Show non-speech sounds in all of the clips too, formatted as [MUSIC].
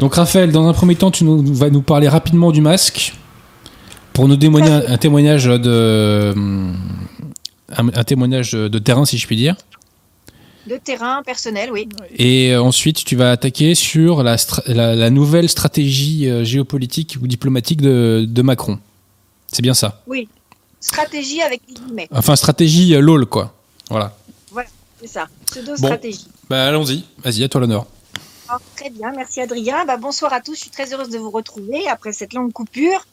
Donc Raphaël, dans un premier temps, tu nous, vas nous parler rapidement du masque pour nous témoigner un, témoignage de un, témoignage de terrain, si je puis dire. De terrain personnel, oui. Et euh, ensuite, tu vas attaquer sur la, la, nouvelle stratégie euh, géopolitique ou diplomatique de, de Macron. C'est bien ça Oui. Stratégie avec guillemets. Enfin, stratégie euh, LOL, quoi. Voilà. Voilà, c'est ça. Pseudo-stratégie. bah, allons-y. Vas-y, à toi l'honneur. Très bien, merci Adrien. Bah, bonsoir à tous, je suis très heureuse de vous retrouver après cette longue coupure.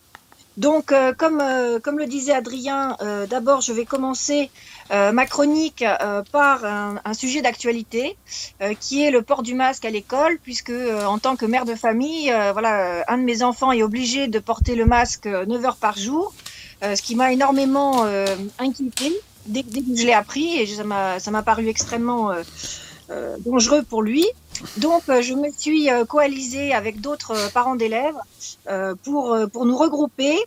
Donc, euh, comme, euh, comme le disait Adrien, euh, d'abord, je vais commencer ma chronique par un, sujet d'actualité, qui est le port du masque à l'école, puisque en tant que mère de famille, voilà, un de mes enfants est obligé de porter le masque 9 heures par jour, ce qui m'a énormément inquiétée dès, dès, que je l'ai appris, et ça m'a paru extrêmement dangereux pour lui. Donc, je me suis coalisée avec d'autres parents d'élèves pour, nous regrouper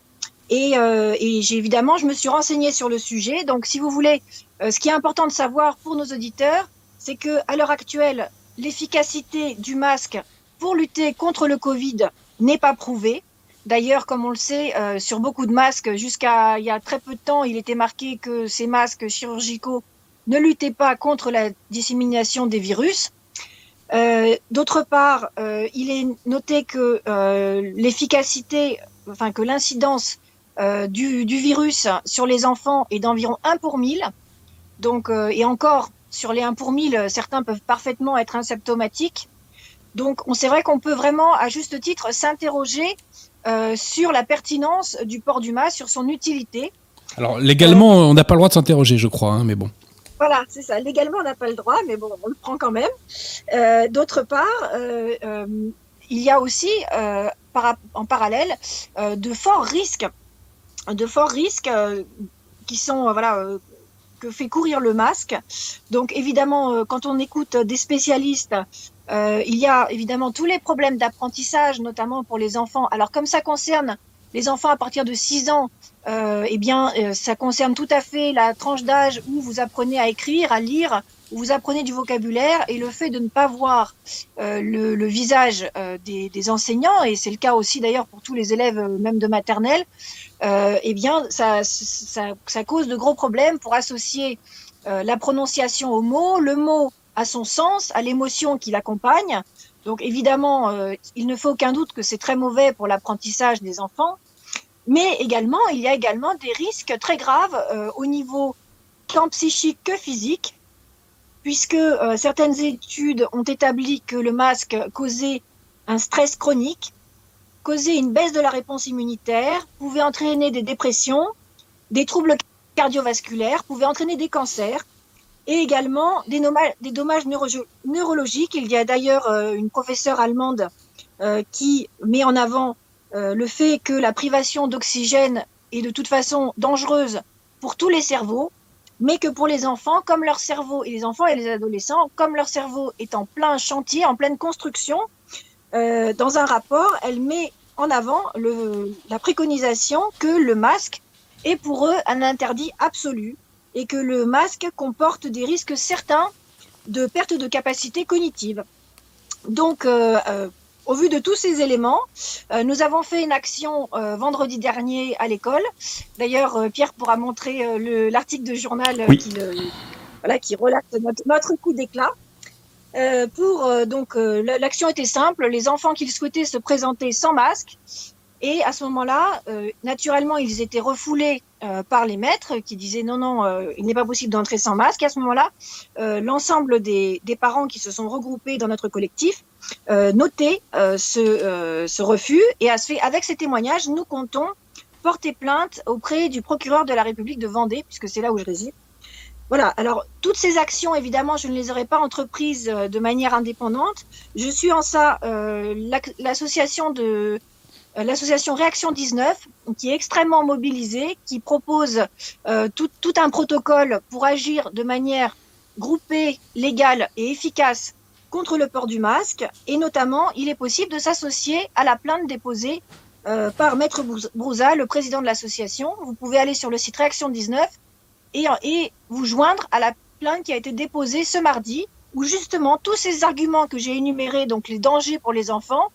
et, euh, évidemment, je me suis renseignée sur le sujet. Donc, si vous voulez, euh, ce qui est important de savoir pour nos auditeurs, c'est que à l'heure actuelle, l'efficacité du masque pour lutter contre le Covid n'est pas prouvée. D'ailleurs, comme on le sait, euh, sur beaucoup de masques, jusqu'à il y a très peu de temps, il était marqué que ces masques chirurgicaux ne luttaient pas contre la dissémination des virus. Euh, D'autre part, euh, il est noté que l'efficacité, enfin que l'incidence euh, du, virus sur les enfants est d'environ 1 pour 1000. Donc, euh, et encore, sur les 1 pour 1000, certains peuvent parfaitement être asymptomatiques. Donc, on c'est vrai qu'on peut vraiment, à juste titre, s'interroger euh, sur la pertinence du port du masque, sur son utilité. Alors, légalement, on n'a pas le droit de s'interroger, je crois, hein, mais bon. Voilà, c'est ça. Légalement, on n'a pas le droit, mais bon, on le prend quand même. D'autre part, il y a aussi, en parallèle, de forts risques de forts risques euh, qui sont euh, voilà euh, que fait courir le masque. Donc évidemment, quand on écoute des spécialistes, il y a évidemment tous les problèmes d'apprentissage, notamment pour les enfants. Alors comme ça concerne les enfants à partir de 6 ans, eh bien ça concerne tout à fait la tranche d'âge où vous apprenez à écrire, à lire, où vous apprenez du vocabulaire et le fait de ne pas voir le, visage des, enseignants, et c'est le cas aussi d'ailleurs pour tous les élèves même de maternelle, euh, eh bien, ça, ça, ça, cause de gros problèmes pour associer euh, la prononciation au mot, le mot à son sens, à l'émotion qui l'accompagne. Donc, évidemment, euh, il ne faut aucun doute que c'est très mauvais pour l'apprentissage des enfants, mais également, il y a également des risques très graves euh, au niveau tant psychique que physique, puisque euh, certaines études ont établi que le masque causait un stress chronique, causer une baisse de la réponse immunitaire, pouvait entraîner des dépressions, des troubles cardiovasculaires, pouvait entraîner des cancers et également des, dommages neurologiques. Il y a d'ailleurs euh, une professeure allemande euh, qui met en avant euh, le fait que la privation d'oxygène est de toute façon dangereuse pour tous les cerveaux, mais que pour les enfants, comme leur cerveau, et les enfants et les adolescents, comme leur cerveau est en plein chantier, en pleine construction, dans un rapport, elle met en avant la préconisation que le masque est pour eux un interdit absolu et que le masque comporte des risques certains de perte de capacité cognitive. Donc, euh, euh, au vu de tous ces éléments, euh, nous avons fait une action euh, vendredi dernier à l'école. D'ailleurs, euh, Pierre pourra montrer l'article de journal qui, voilà, qui relate notre, notre coup d'éclat. Pour donc l'action était simple, les enfants qui souhaitaient se présenter sans masque et à ce moment-là, naturellement, ils étaient refoulés par les maîtres qui disaient non non, il n'est pas possible d'entrer sans masque. Et à ce moment-là, l'ensemble des, des, parents qui se sont regroupés dans notre collectif notaient ce, ce refus et avec ces témoignages, nous comptons porter plainte auprès du procureur de la République de Vendée, puisque c'est là où je réside, voilà, alors toutes ces actions, évidemment, je ne les aurais pas entreprises euh, de manière indépendante. Je suis en ça euh, l'association de euh, l'association Réaction 19, qui est extrêmement mobilisée, qui propose tout, tout, un protocole pour agir de manière groupée, légale et efficace contre le port du masque. Et notamment, il est possible de s'associer à la plainte déposée par Maître Brouza, le président de l'association. Vous pouvez aller sur le site Réaction 19 et, vous joindre à la plainte qui a été déposée ce mardi, où justement tous ces arguments que j'ai énumérés, donc les dangers pour les enfants,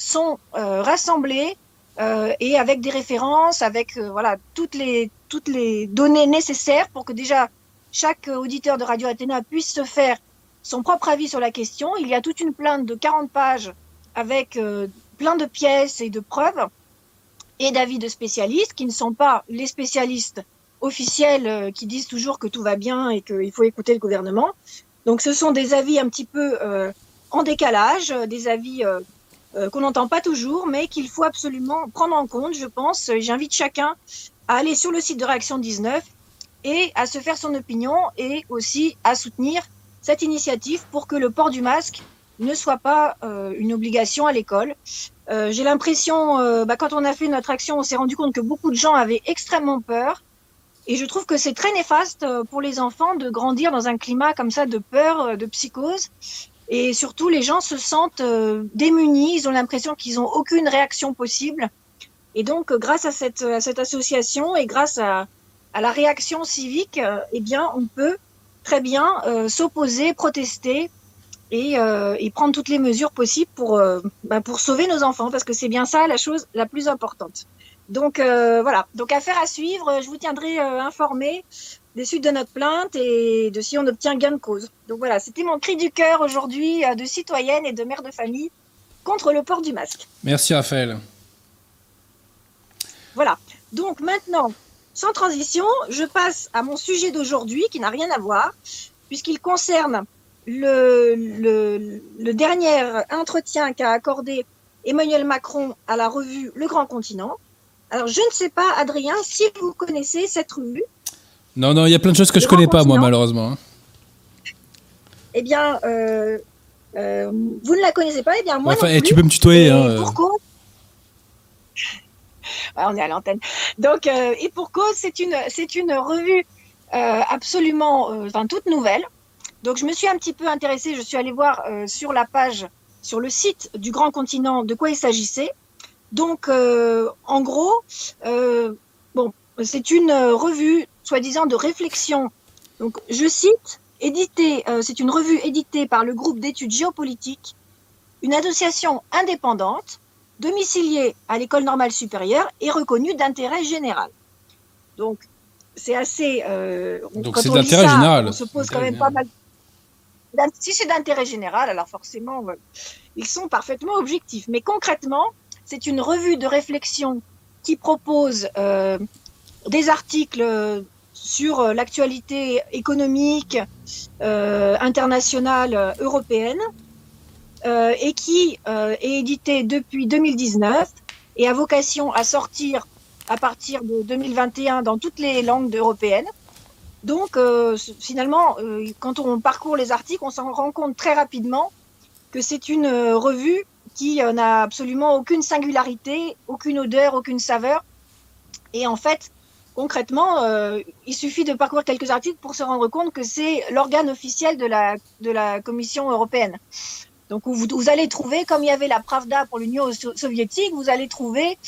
sont rassemblés et avec des références, avec voilà toutes les toutes les données nécessaires pour que déjà chaque auditeur de Radio Athéna puisse se faire son propre avis sur la question. Il y a toute une plainte de 40 pages avec plein de pièces et de preuves et d'avis de spécialistes qui ne sont pas les spécialistes officiels euh, qui disent toujours que tout va bien et qu'il faut écouter le gouvernement. Donc ce sont des avis un petit peu euh, en décalage, euh, des avis qu'on n'entend pas toujours, mais qu'il faut absolument prendre en compte, je pense. J'invite chacun à aller sur le site de Réaction 19 et à se faire son opinion et aussi à soutenir cette initiative pour que le port du masque ne soit pas une obligation à l'école. Euh, j'ai l'impression, euh, bah, quand on a fait notre action, on s'est rendu compte que beaucoup de gens avaient extrêmement peur. Et je trouve que c'est très néfaste euh, pour les enfants de grandir dans un climat comme ça de peur, de psychose. Et surtout, les gens se sentent démunis, ils ont l'impression qu'ils n'ont aucune réaction possible. Et donc, grâce à cette, association et grâce à, la réaction civique, eh bien, on peut très bien s'opposer, protester et, euh, prendre toutes les mesures possibles pour, euh, bah, pour sauver nos enfants, parce que c'est bien ça la chose la plus importante. Donc euh, voilà, donc affaire à suivre, je vous tiendrai euh, informé des suites de notre plainte et de si on obtient gain de cause. Donc voilà, c'était mon cri du cœur aujourd'hui de citoyenne et de mère de famille contre le port du masque. Merci Raphaël. Voilà, donc maintenant, sans transition, je passe à mon sujet d'aujourd'hui qui n'a rien à voir, puisqu'il concerne le, le, dernier entretien qu'a accordé Emmanuel Macron à la revue Le Grand Continent. Alors, je ne sais pas, Adrien, si vous connaissez cette revue. Non, non, il y a plein de choses que je ne connais pas, moi, malheureusement. Hein. Eh bien, euh, euh, vous ne la connaissez pas, eh bien, moi. Enfin, non tu peux me tutoyer. Hein, pour cause... on est à l'antenne. Donc, euh, et pour cause, c'est une, c'est une revue absolument, enfin, toute nouvelle. Donc je me suis un petit peu intéressée, je suis allée voir euh, sur la page, sur le site du Grand Continent, de quoi il s'agissait. Donc euh, en gros, euh, bon, c'est une revue soi-disant de réflexion. Donc je cite, édité, c'est une revue éditée par le groupe d'études géopolitiques, une association indépendante, domiciliée à l'école normale supérieure et reconnue d'intérêt général. Donc c'est assez. Donc c'est d'intérêt général. On se pose quand même pas mal si c'est d'intérêt général, alors forcément, ils sont parfaitement objectifs. Mais concrètement, c'est une revue de réflexion qui propose euh, des articles sur euh, l'actualité économique euh, internationale européenne et qui est édité depuis 2019 et a vocation à sortir à partir de 2021 dans toutes les langues européennes. Donc, euh, finalement, euh, quand on parcourt les articles, on s'en rend compte très rapidement que c'est une euh, revue qui n'a absolument aucune singularité, aucune odeur, aucune saveur. Et en fait, concrètement, il suffit de parcourir quelques articles pour se rendre compte que c'est l'organe officiel de la, Commission européenne. Donc vous, allez trouver, comme il y avait la Pravda pour l'Union soviétique, vous allez trouver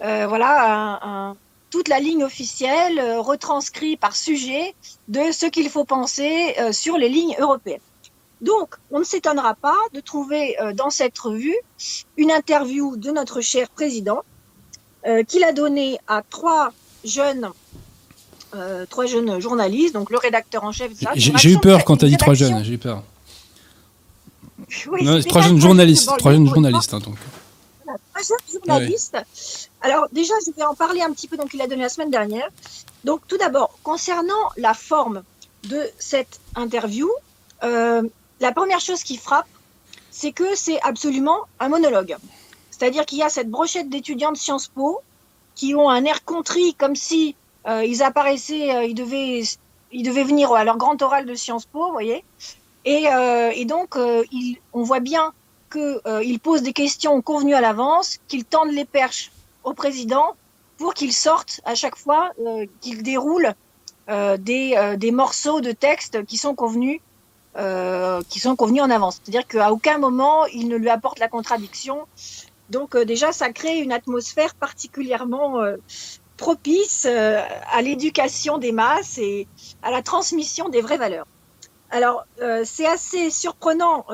voilà un, un, toute la ligne officielle euh, retranscrit par sujet de ce qu'il faut penser euh, sur les lignes européennes. Donc, on ne s'étonnera pas de trouver euh, dans cette revue une interview de notre cher président qu'il a donnée à trois jeunes, trois jeunes journalistes, donc le rédacteur en chef. J'ai eu peur quand tu as dit trois jeunes, j'ai eu peur. Oui, trois jeunes journalistes, trois jeunes journalistes, hein, donc. Trois jeunes journalistes. Alors déjà, je vais en parler un petit peu, donc il a donné la semaine dernière. Donc tout d'abord, concernant la forme de cette interview, euh, la première chose qui frappe, c'est que c'est absolument un monologue. C'est-à-dire qu'il y a cette brochette d'étudiants de Sciences Po qui ont un air contrit comme si euh, ils apparaissaient, euh, ils, devaient, ils devaient venir à leur grand oral de Sciences Po, vous voyez. Et, et donc, il, on voit bien qu'ils posent des questions convenues à l'avance, qu'ils tendent les perches au président pour qu'il sorte à chaque fois, euh, qu'il déroule euh, des, euh, des, morceaux de texte qui sont convenus, qui sont convenus en avance. C'est-à-dire qu'à aucun moment il ne lui apporte la contradiction. Donc déjà, ça crée une atmosphère particulièrement propice à l'éducation des masses et à la transmission des vraies valeurs. Alors, c'est assez surprenant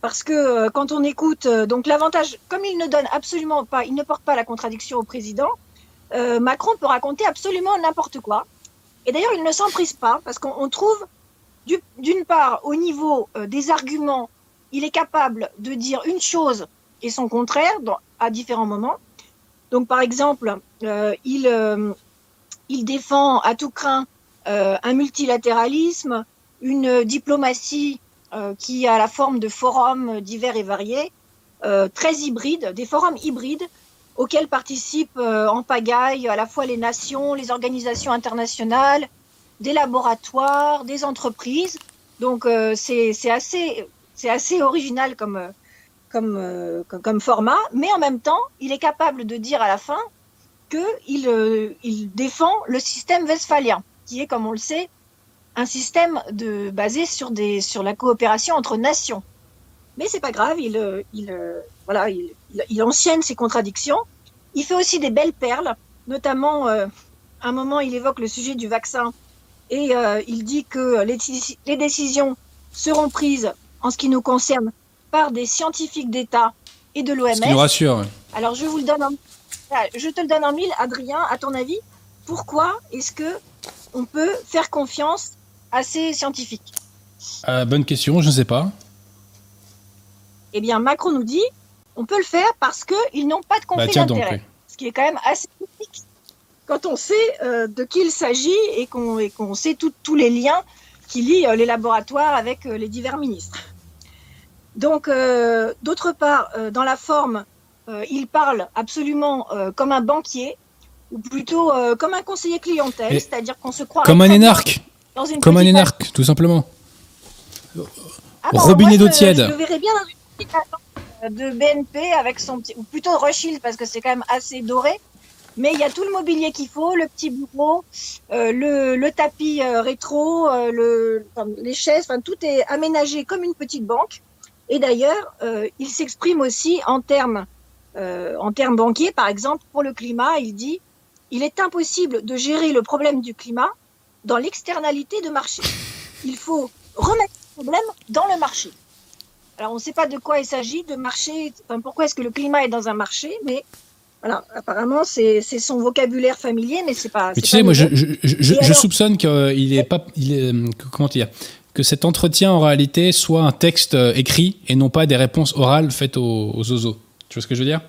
parce que quand on écoute, donc l'avantage, comme il ne donne absolument pas, il ne porte pas la contradiction au président, Macron peut raconter absolument n'importe quoi. Et d'ailleurs, il ne s'en prise pas, parce qu'on trouve, d'une part, au niveau des arguments, il est capable de dire une chose et son contraire à différents moments. Donc, par exemple, il, il défend à tout craint euh, un multilatéralisme, une diplomatie euh, qui a la forme de forums divers et variés, euh, très hybrides, des forums hybrides auxquels participent en pagaille à la fois les nations, les organisations internationales, des laboratoires, des entreprises. Donc c'est assez, assez original comme, comme, comme format, mais en même temps, il est capable de dire à la fin qu'il euh, défend le système westphalien, qui est, comme on le sait, un système basé sur, la coopération entre nations. Mais c'est pas grave, il, euh, il, euh, ancienne ses contradictions. Il fait aussi des belles perles, notamment, à un moment, il évoque le sujet du vaccin et il dit que les, décisions seront prises en ce qui nous concerne par des scientifiques d'État et de l'OMS. Ce qui nous rassure. Alors, je vous le donne en, je te le donne en mille, Adrien, à ton avis, pourquoi est-ce que on peut faire confiance à ces scientifiques? Euh, Bonne question, je ne sais pas. Eh bien, Macron nous dit, on peut le faire parce qu'ils n'ont pas de bah, conflit d'intérêt. Ce qui est quand même assez critique quand on sait euh, de qui il s'agit et qu'on sait tous les liens qui lient euh, les laboratoires avec les divers ministres. Donc, d'autre part, dans la forme, euh, il parle absolument euh, comme un banquier, ou plutôt euh, comme un conseiller clientèle, c'est-à-dire qu'on se croit. Comme un énarque Comme un énarque, tout simplement. Ah Robinet d'eau tiède. Je le verrais bien dans une petite de BNP avec son petit, ou plutôt Rothschild parce que c'est quand même assez doré. Mais il y a tout le mobilier qu'il faut, le petit bureau, le, le, tapis rétro, le, les chaises, enfin tout est aménagé comme une petite banque. Et d'ailleurs, il s'exprime aussi en termes euh, en termes banquiers, par exemple, pour le climat, il dit il est impossible de gérer le problème du climat dans l'externalité de marché. Il faut remettre le problème dans le marché. Alors, on ne sait pas de quoi il s'agit, de marché, enfin, pourquoi est-ce que le climat est dans un marché, mais voilà, apparemment, c'est son vocabulaire familier, mais c'est pas. Mais tu sais, moi, je, je, je, soupçonne qu'il est pas. Il est, comment dire que cet entretien en réalité soit un texte euh, écrit et non pas des réponses orales faites aux, aux. Tu vois ce que je veux dire?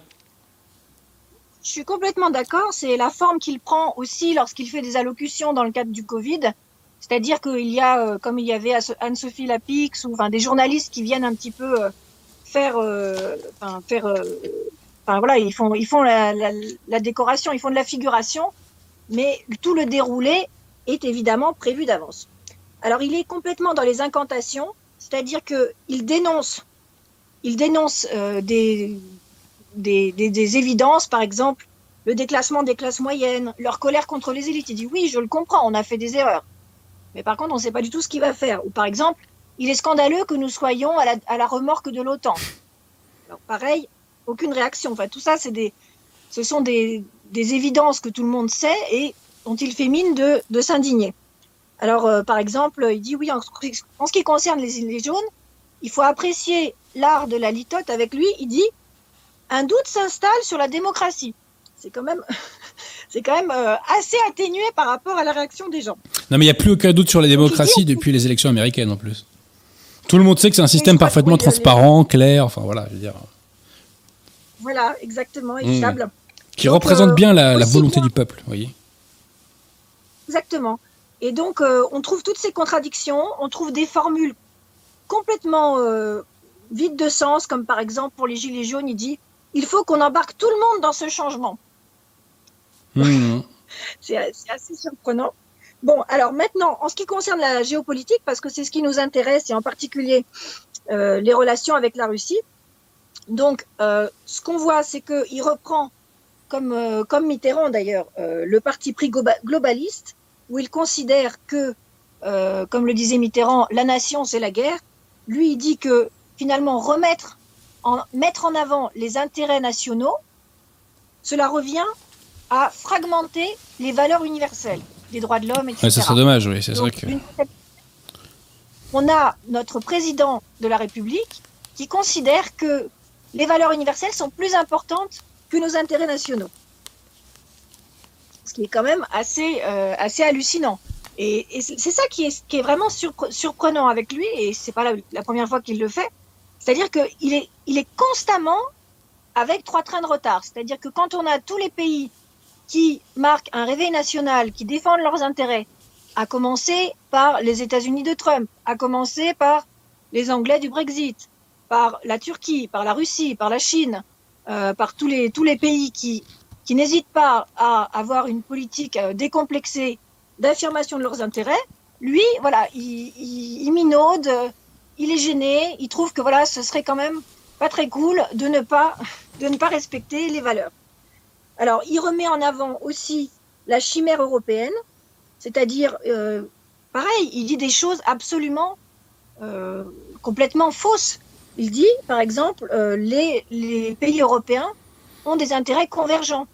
Je suis complètement d'accord. C'est la forme qu'il prend aussi lorsqu'il fait des allocutions dans le cadre du Covid. C'est-à-dire qu'il y a, euh, comme il y avait Anne-Sophie Lapix ou enfin, des journalistes qui viennent un petit peu euh, faire, enfin, voilà, ils font, ils font la, décoration, ils font de la figuration, mais tout le déroulé est évidemment prévu d'avance. Alors il est complètement dans les incantations, c'est-à-dire qu'il dénonce, il dénonce des, des, évidences, par exemple, le déclassement des classes moyennes, leur colère contre les élites. Il dit oui, je le comprends, on a fait des erreurs. Mais par contre, on ne sait pas du tout ce qu'il va faire. Ou par exemple, il est scandaleux que nous soyons à la, remorque de l'OTAN. Pareil, aucune réaction. Enfin, tout ça, c'est des, ce sont des, évidences que tout le monde sait et dont il fait mine de, s'indigner. Alors, euh, par exemple, il dit oui, en, ce qui concerne les îles jaunes, il faut apprécier l'art de la litote avec lui. Il dit un doute s'installe sur la démocratie. C'est quand même, [LAUGHS] c'est quand même euh, assez atténué par rapport à la réaction des gens. Non, mais il n'y a plus aucun doute sur la démocratie depuis les élections américaines en plus. Tout le monde sait que c'est un système parfaitement transparent, clair, enfin voilà, je veux dire. Voilà, exactement, et mmh. Qui représente euh, bien la, volonté du peuple, vous voyez. Exactement. Et donc, euh, on trouve toutes ces contradictions, on trouve des formules complètement vides de sens, comme par exemple pour les Gilets jaunes, il dit il faut qu'on embarque tout le monde dans ce changement. [LAUGHS] Mmh. c'est assez surprenant. Bon, alors maintenant, en ce qui concerne la géopolitique, parce que c'est ce qui nous intéresse, et en particulier euh, les relations avec la Russie, donc euh, ce qu'on voit, c'est qu'il reprend, comme, euh, comme Mitterrand d'ailleurs, le parti pris globaliste, où il considère que, comme le disait Mitterrand, la nation, c'est la guerre. Lui, il dit que finalement, remettre mettre en avant les intérêts nationaux, cela revient à fragmenter les valeurs universelles des droits de l'homme, etc. ça serait dommage, oui, c'est vrai que... On a notre président de la République qui considère que les valeurs universelles sont plus importantes que nos intérêts nationaux. Qui est quand même assez, euh, assez hallucinant. Et, c'est ça qui est, qui est vraiment surprenant avec lui, et c'est pas la, première fois qu'il le fait. C'est-à-dire qu'il est, il est constamment avec trois trains de retard. C'est-à-dire que quand on a tous les pays qui marquent un réveil national, qui défendent leurs intérêts, à commencer par les États-Unis de Trump, à commencer par les Anglais du Brexit, par la Turquie, par la Russie, par la Chine, euh, par tous les, tous les pays qui, qui n'hésitent pas à avoir une politique euh, décomplexée d'affirmation de leurs intérêts, lui, voilà, il, il, minaude, il est gêné, il trouve que voilà, ce serait quand même pas très cool de ne pas, [LAUGHS] de ne pas respecter les valeurs. Alors, il remet en avant aussi la chimère européenne, c'est-à-dire, euh, pareil, il dit des choses absolument euh, complètement fausses. Il dit, par exemple, euh, les, les, pays européens ont des intérêts convergents.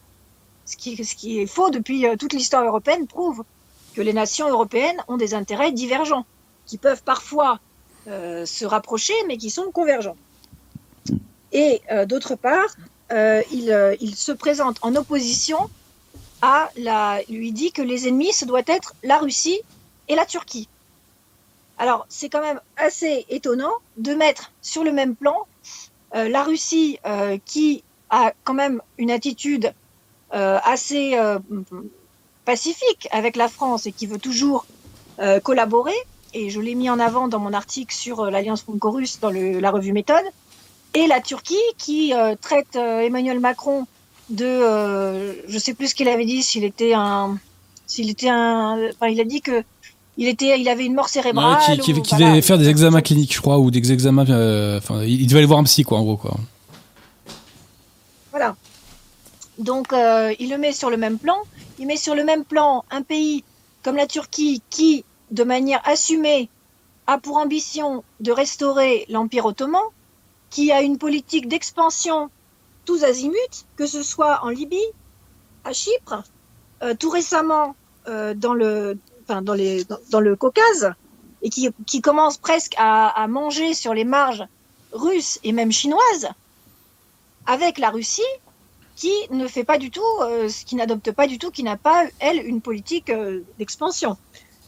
Ce qui, est faux depuis toute l'histoire européenne prouve que les nations européennes ont des intérêts divergents, qui peuvent parfois se rapprocher, mais qui sont convergents. Et d'autre part, il, se présente en opposition à la, lui dit que les ennemis, ce doit être la Russie et la Turquie. Alors, c'est quand même assez étonnant de mettre sur le même plan euh, la Russie euh, qui a quand même une attitude euh, assez pacifique avec la France et qui veut toujours collaborer. Et je l'ai mis en avant dans mon article sur l'alliance franco-russe dans le, la revue Méthode. Et la Turquie qui traite Emmanuel Macron de, euh, je sais plus ce qu'il avait dit, s'il était un, s'il était un, enfin, il a dit que il était, il avait une mort cérébrale. qui, devait faire des examens cliniques, je crois, ou des examens, euh, enfin, il devait aller voir un psy, quoi, en gros, quoi. Voilà. Donc, euh, il le met sur le même plan. Il met sur le même plan un pays comme la Turquie qui, de manière assumée, a pour ambition de restaurer l'Empire ottoman, qui a une politique d'expansion tous azimuts, que ce soit en Libye, à Chypre, euh, tout récemment euh, dans, le, Caucase, et qui, commence presque à, manger sur les marges russes et même chinoises, avec la Russie, qui ne fait pas du tout, euh, qui n'adopte pas du tout, qui n'a pas, elle, une politique euh, d'expansion.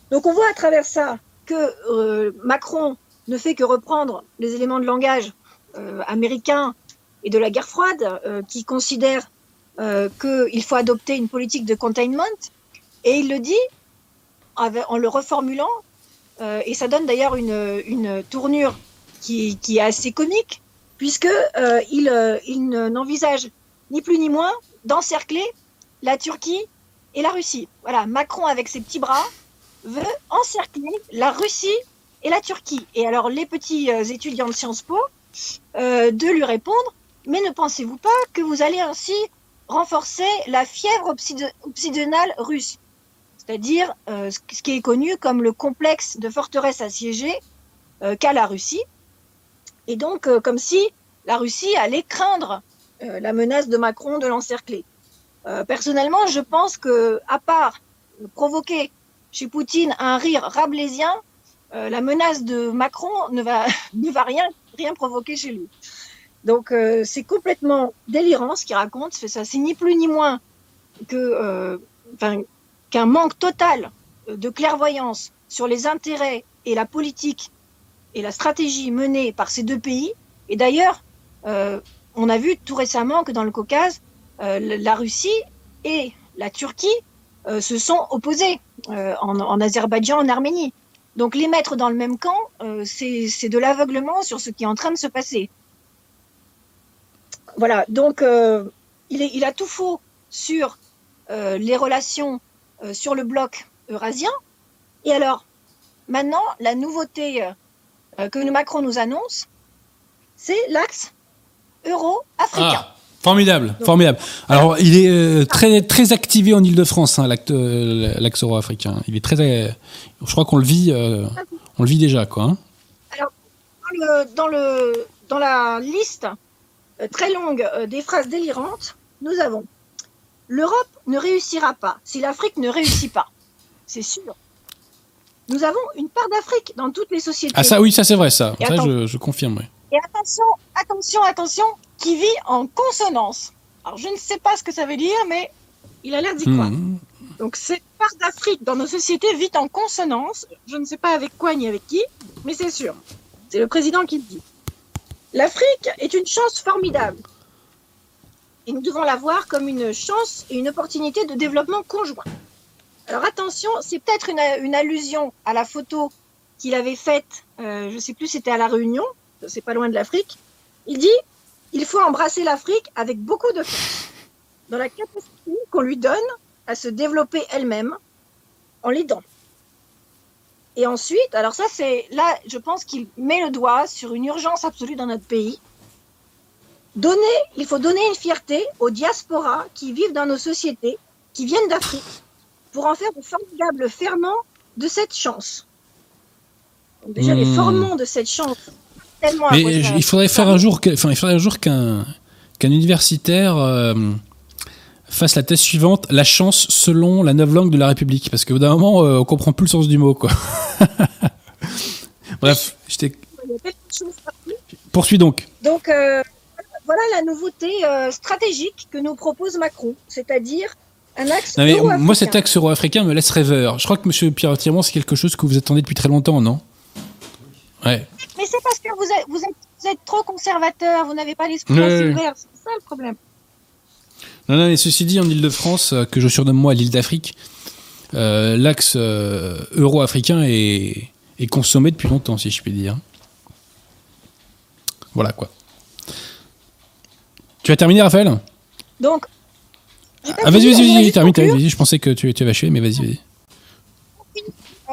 Donc on voit à travers ça que euh, Macron ne fait que reprendre les éléments de langage américains et de la guerre froide, qui considère qu'il faut adopter une politique de containment. Et il le dit en le reformulant, et ça donne d'ailleurs une, tournure qui, qui, est assez comique, puisque il, il n'envisage ni plus ni moins d'encercler la Turquie et la Russie. Voilà, Macron avec ses petits bras veut encercler la Russie et la Turquie. Et alors les petits étudiants de Sciences Po euh, de lui répondre mais ne pensez-vous pas que vous allez ainsi renforcer la fièvre obsidionale russe? C'est-à-dire euh, ce qui est connu comme le complexe de forteresse assiégée euh, qu'a la Russie. Et donc, euh, comme si la Russie allait craindre la menace de Macron de l'encercler. personnellement, je pense que, à part provoquer chez Poutine un rire rabelaisien, la menace de Macron ne va, [LAUGHS] ne va rien, rien provoquer chez lui. Donc euh, c'est complètement délirant ce qu'il raconte. Ça, c'est ni plus ni moins que, euh, qu'un manque total de clairvoyance sur les intérêts et la politique et la stratégie menée par ces deux pays. Et d'ailleurs, euh, on a vu tout récemment que dans le Caucase, la Russie et la Turquie se sont opposés en, en, Azerbaïdjan, en Arménie. Donc les mettre dans le même camp, c'est de l'aveuglement sur ce qui est en train de se passer. Voilà, donc euh, il, est, il, a tout faux sur euh, les relations euh, sur le bloc eurasien. Et alors, maintenant, la nouveauté que Macron nous annonce, c'est l'axe euro-africain. Ah, formidable, formidable. Alors, il est très très activé en Ile-de-France, hein, l'axe euro-africain. Il est très, je crois qu'on le vit, on le vit déjà, quoi. Hein. Alors, dans, le, dans, le, dans la liste euh, très longue euh, des phrases délirantes, nous avons L'Europe ne réussira pas si l'Afrique ne réussit pas. C'est sûr. Nous avons une part d'Afrique dans toutes les sociétés. Ah ça oui, ça c'est vrai ça. ça je, confirme. Et attention, attention, attention, qui vit en consonance. Alors je ne sais pas ce que ça veut dire, mais il a l'air d'y croire. Hmm. Donc cette part d'Afrique dans nos sociétés vit en consonance. Je ne sais pas avec quoi ni avec qui, mais c'est sûr. C'est le président qui le dit. L'Afrique est une chance formidable. Et nous devons la voir comme une chance et une opportunité de développement conjoint. Alors attention, c'est peut-être une, allusion à la photo qu'il avait faite, euh, je ne sais plus, c'était à La Réunion, c'est pas loin de l'Afrique. Il dit il faut embrasser l'Afrique avec beaucoup de force, dans la capacité qu'on lui donne à se développer elle-même en l'aidant. Et ensuite, alors ça c'est là, je pense qu'il met le doigt sur une urgence absolue dans notre pays. Donner, il faut donner une fierté aux diasporas qui vivent dans nos sociétés, qui viennent d'Afrique, pour en faire de formidables ferments de cette chance. déjà, les hmm. formants de cette chance. Mais il faudrait faire un jour, enfin, il faudrait un jour qu'un qu'un universitaire euh, fasse la thèse suivante la chance selon la neuve langue de la République, parce qu'au bout d'un moment, euh, on comprend plus le sens du mot, quoi. [LAUGHS] Bref, j'étais. Poursuis donc. Donc euh, voilà la nouveauté stratégique que nous propose Macron, c'est-à-dire un axe non, mais Moi, cet axe euro-africain me laisse rêveur. Je crois que M. Pierre Tirmont, c'est quelque chose que vous attendez depuis très longtemps, non? Ouais. Mais c'est parce que vous êtes, vous êtes, trop conservateur, vous n'avez pas l'esprit ouvert, c'est ça le problème. Non, non, mais ceci dit, en Ile-de-France, euh, que je surnomme moi l'île d'Afrique, euh, l'axe euh, euro-africain est, est, consommé depuis longtemps, si je puis dire. Voilà quoi. Tu as terminé, Raphaël? Donc. Ah, vas-y, vas-y, vas-y, termine, termine, Je pensais que tu, tu avais achevé, mais vas-y, vas-y.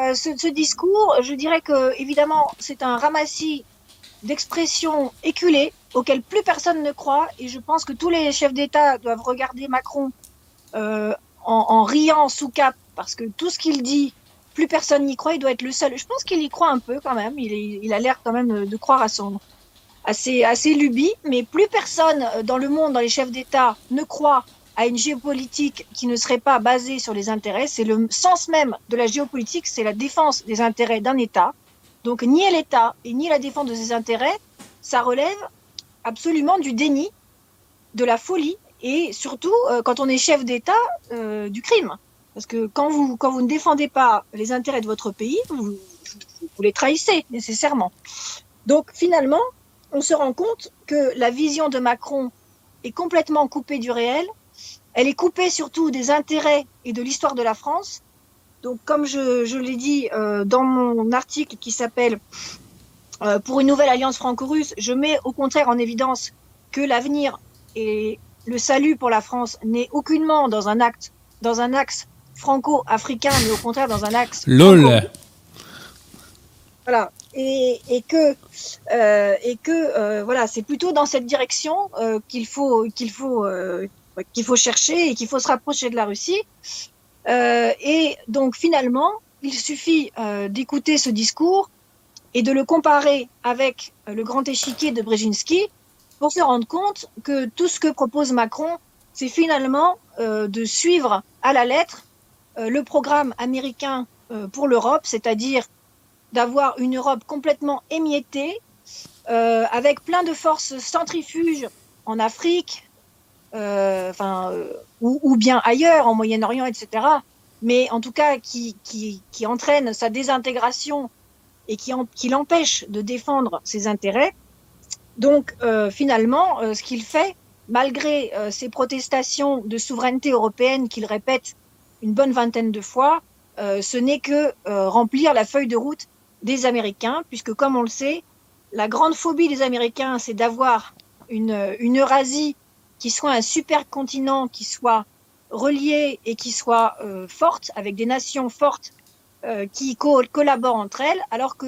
Euh, ce, discours, je dirais que évidemment, c'est un ramassis d'expressions éculées auxquelles plus personne ne croit. Et je pense que tous les chefs d'État doivent regarder Macron euh, en, riant sous cap, parce que tout ce qu'il dit, plus personne n'y croit. Il doit être le seul. Je pense qu'il y croit un peu quand même. Il, a l'air quand même de, croire à son à ses, à ses lubies, mais plus personne dans le monde, dans les chefs d'État, ne croit à une géopolitique qui ne serait pas basée sur les intérêts. C'est le sens même de la géopolitique, c'est la défense des intérêts d'un État. Donc ni l'État et ni la défense de ses intérêts, ça relève absolument du déni, de la folie et surtout euh, quand on est chef d'État euh, du crime. Parce que quand vous, quand vous ne défendez pas les intérêts de votre pays, vous les trahissez nécessairement. Donc finalement, on se rend compte que la vision de Macron est complètement coupée du réel elle est coupée surtout des intérêts et de l'histoire de la France. Donc, comme je, l'ai dit euh, dans mon article qui s'appelle euh, Pour une nouvelle alliance franco-russe, je mets au contraire en évidence que l'avenir et le salut pour la France n'est aucunement dans un acte, dans un axe franco-africain, mais au contraire dans un axe. LOL. Voilà. Et, que euh, et que voilà, c'est plutôt dans cette direction qu'il faut qu'il faut qu'il faut chercher et qu'il faut se rapprocher de la Russie. Euh, et donc finalement, il suffit euh, d'écouter ce discours et de le comparer avec euh, le grand échiquier de Brzezinski pour se rendre compte que tout ce que propose Macron, c'est finalement de suivre à la lettre le programme américain pour l'Europe, c'est-à-dire d'avoir une Europe complètement émiettée, avec plein de forces centrifuges en Afrique, enfin, euh, ou, bien ailleurs, en Moyen-Orient, etc. Mais en tout cas, qui, qui, qui entraîne sa désintégration et qui, qui l'empêche de défendre ses intérêts. Donc, euh, finalement, ce qu'il fait, malgré ses protestations de souveraineté européenne qu'il répète une bonne vingtaine de fois, ce n'est que remplir la feuille de route des Américains, puisque comme on le sait, la grande phobie des Américains, c'est d'avoir une, une Eurasie qui soit un super continent qui soit relié et qui soit euh, forte, avec des nations fortes euh, qui collaborent entre elles, alors que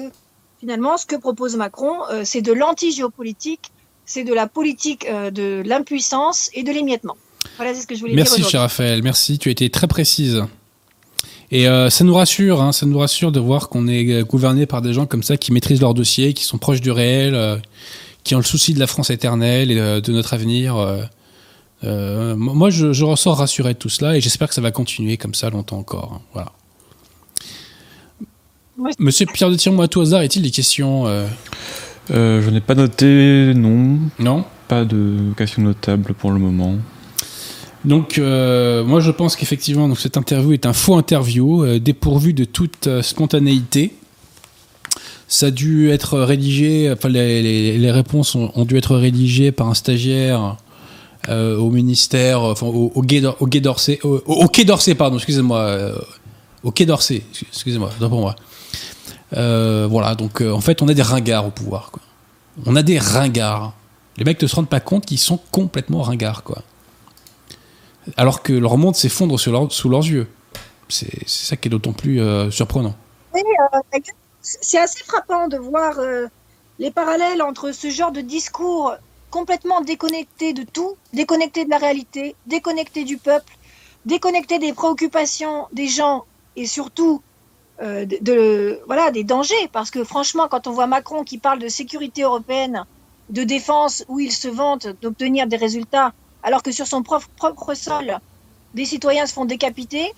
finalement, ce que propose Macron, euh, c'est de l'anti-géopolitique, c'est de la politique de l'impuissance et de l'émiettement. Voilà, c'est ce que je voulais merci, dire. Merci, cher Raphaël. Merci. Tu as été très précise. Et ça nous rassure, hein, ça nous rassure de voir qu'on est gouverné par des gens comme ça qui maîtrisent leur dossier, qui sont proches du réel, qui ont le souci de la France éternelle et de notre avenir. Euh, moi, je, ressors rassuré de tout cela et j'espère que ça va continuer comme ça longtemps encore. Hein. Voilà. Monsieur Pierre de Tirmont, à tout hasard, est-il des questions euh? Euh, je n'ai pas noté, non. Non? Pas de questions notables pour le moment. Donc, euh, moi, je pense qu'effectivement, donc cette interview est un faux interview, euh, dépourvu de toute euh, spontanéité. Ça a dû être rédigé, enfin, les, les- les réponses ont, ont dû être rédigées par un stagiaire euh, au ministère, enfin, au, Quai d'Orsay, au, Quai d'Orsay, pardon, excusez-moi, euh, au Quai d'Orsay, excusez-moi, pour moi. Euh, voilà, donc en fait, on a des ringards au pouvoir. On a des ringards. Les mecs ne se rendent pas compte qu'ils sont complètement ringards, quoi alors que leur monde s'effondre sous leurs yeux. C'est ça qui est d'autant plus surprenant. Oui, c'est assez frappant de voir les parallèles entre ce genre de discours complètement déconnecté de tout, déconnecté de la réalité, déconnecté du peuple, déconnecté des préoccupations des gens et surtout euh, de, voilà des dangers. Parce que franchement, quand on voit Macron qui parle de sécurité européenne, de défense, où il se vante d'obtenir des résultats, alors que sur son propre, propre sol, des citoyens se font décapiter.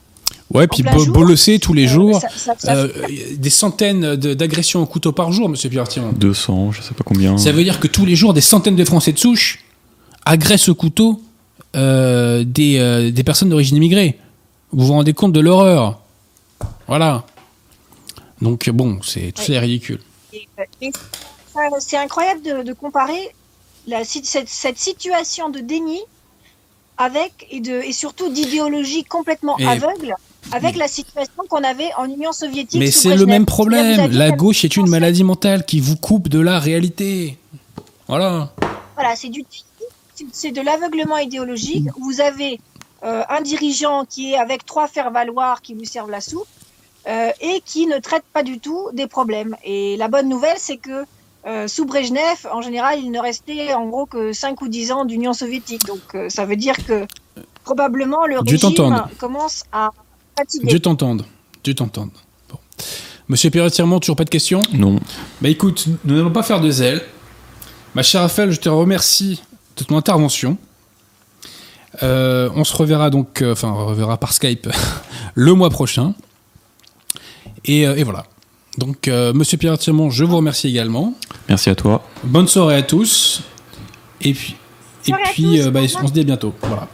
Ouais, puis plein bo- jour, Bolossé tous les euh, jours, ça- ça- ça- euh, des centaines d'agressions au couteau par jour, monsieur Pierre-Tirmont. 200, je sais pas combien. Ça veut dire que tous les jours, des centaines de Français de souche agressent au couteau euh, des, euh, des personnes d'origine immigrée. Vous vous rendez compte de l'horreur Voilà. Donc bon, c'est tout ça est ridicule. C'est incroyable de, de comparer la, cette, cette situation de déni avec et, de, et surtout d'idéologie complètement Et- aveugle avec la situation qu'on avait en Union soviétique. Mais c'est le même problème. La gauche est une maladie mentale qui vous coupe de la réalité. Voilà. Voilà, c'est du c'est- de l'aveuglement idéologique. Vous avez euh, un dirigeant qui est avec trois faire-valoir qui vous servent la soupe euh, et qui ne traite pas du tout des problèmes. Et la bonne nouvelle, c'est que euh, sous Brejnev, en général, il ne restait en gros que 5 ou 10 ans d'Union soviétique. Donc ça veut dire que probablement le Dieu régime commence à Dieu t'entende. Dieu t'entende. Bon. Monsieur Pierre-Tirmont, toujours pas de questions? Non. Bah écoute, nous n'allons pas faire de zèle. Ma chère Raphaël, je te remercie de ton intervention. Euh, on se reverra donc, euh, enfin, on reverra par Skype [LAUGHS] le mois prochain. Et, euh, et voilà. Donc, euh, Monsieur Pierre Tirmont, je vous remercie également. Merci à toi. Bonne soirée à tous. Et puis, et puis tous, euh, bah, on se dit à bientôt. Voilà.